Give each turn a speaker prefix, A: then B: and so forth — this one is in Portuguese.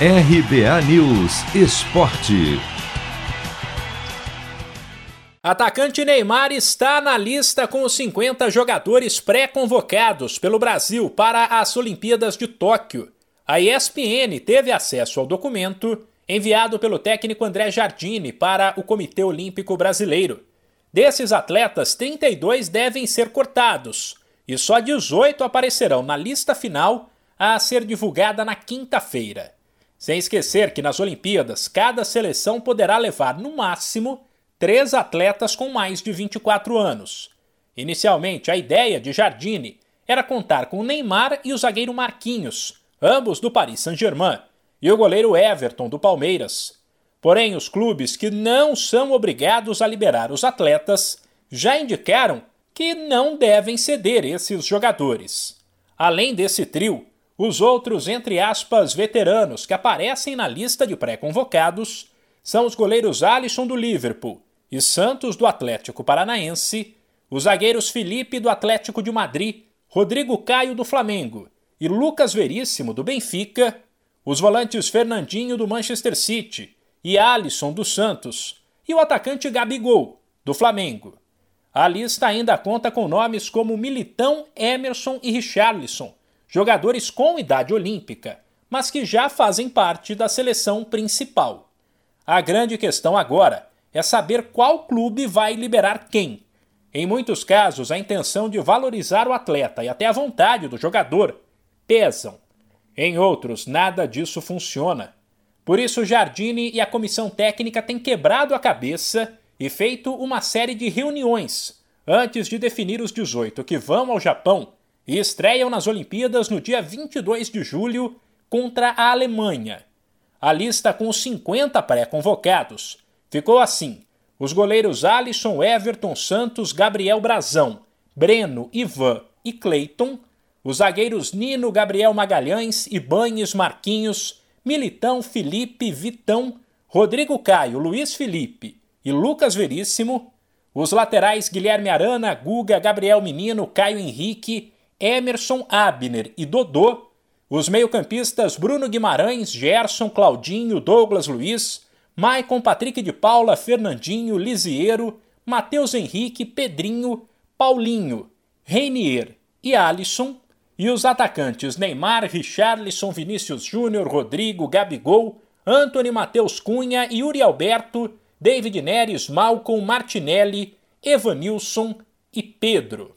A: RBA News Esporte.
B: Atacante Neymar está na lista com os 50 jogadores pré-convocados pelo Brasil para as Olimpíadas de Tóquio. A ESPN teve acesso ao documento enviado pelo técnico André Jardine para o Comitê Olímpico Brasileiro. Desses atletas, 32 devem ser cortados e só 18 aparecerão na lista final a ser divulgada na quinta-feira. Sem esquecer que nas Olimpíadas, cada seleção poderá levar no máximo três atletas com mais de 24 anos. Inicialmente, a ideia de Jardine era contar com Neymar e o zagueiro Marquinhos, ambos do Paris Saint-Germain, e o goleiro Everton do Palmeiras. Porém, os clubes que não são obrigados a liberar os atletas já indicaram que não devem ceder esses jogadores. Além desse trio, os outros, entre aspas, veteranos que aparecem na lista de pré-convocados são os goleiros Alisson do Liverpool e Santos do Atlético Paranaense, os zagueiros Felipe do Atlético de Madrid, Rodrigo Caio do Flamengo e Lucas Veríssimo do Benfica, os volantes Fernandinho do Manchester City e Alisson do Santos e o atacante Gabigol do Flamengo. A lista ainda conta com nomes como Militão, Emerson e Richarlison jogadores com idade olímpica, mas que já fazem parte da seleção principal. A grande questão agora é saber qual clube vai liberar quem. Em muitos casos, a intenção de valorizar o atleta e até a vontade do jogador pesam. Em outros, nada disso funciona. Por isso, Jardine e a comissão técnica têm quebrado a cabeça e feito uma série de reuniões antes de definir os 18 que vão ao Japão e estreiam nas Olimpíadas no dia 22 de julho contra a Alemanha. A lista com os 50 pré-convocados ficou assim: os goleiros Alisson, Everton Santos, Gabriel Brazão, Breno, Ivan e Cleiton, os zagueiros Nino, Gabriel Magalhães, Ibanes, Marquinhos, Militão, Felipe, Vitão, Rodrigo Caio, Luiz Felipe e Lucas Veríssimo, os laterais Guilherme Arana, Guga, Gabriel Menino, Caio Henrique Emerson Abner e Dodô, os meio-campistas Bruno Guimarães, Gerson, Claudinho, Douglas Luiz, Maicon Patrick de Paula, Fernandinho, Lisiero, Matheus Henrique, Pedrinho, Paulinho, Reinier e Alisson, e os atacantes Neymar, Richarlison, Vinícius Júnior, Rodrigo, Gabigol, Anthony Matheus Cunha, Yuri Alberto, David Neres, Malcolm Martinelli, Evanilson e Pedro.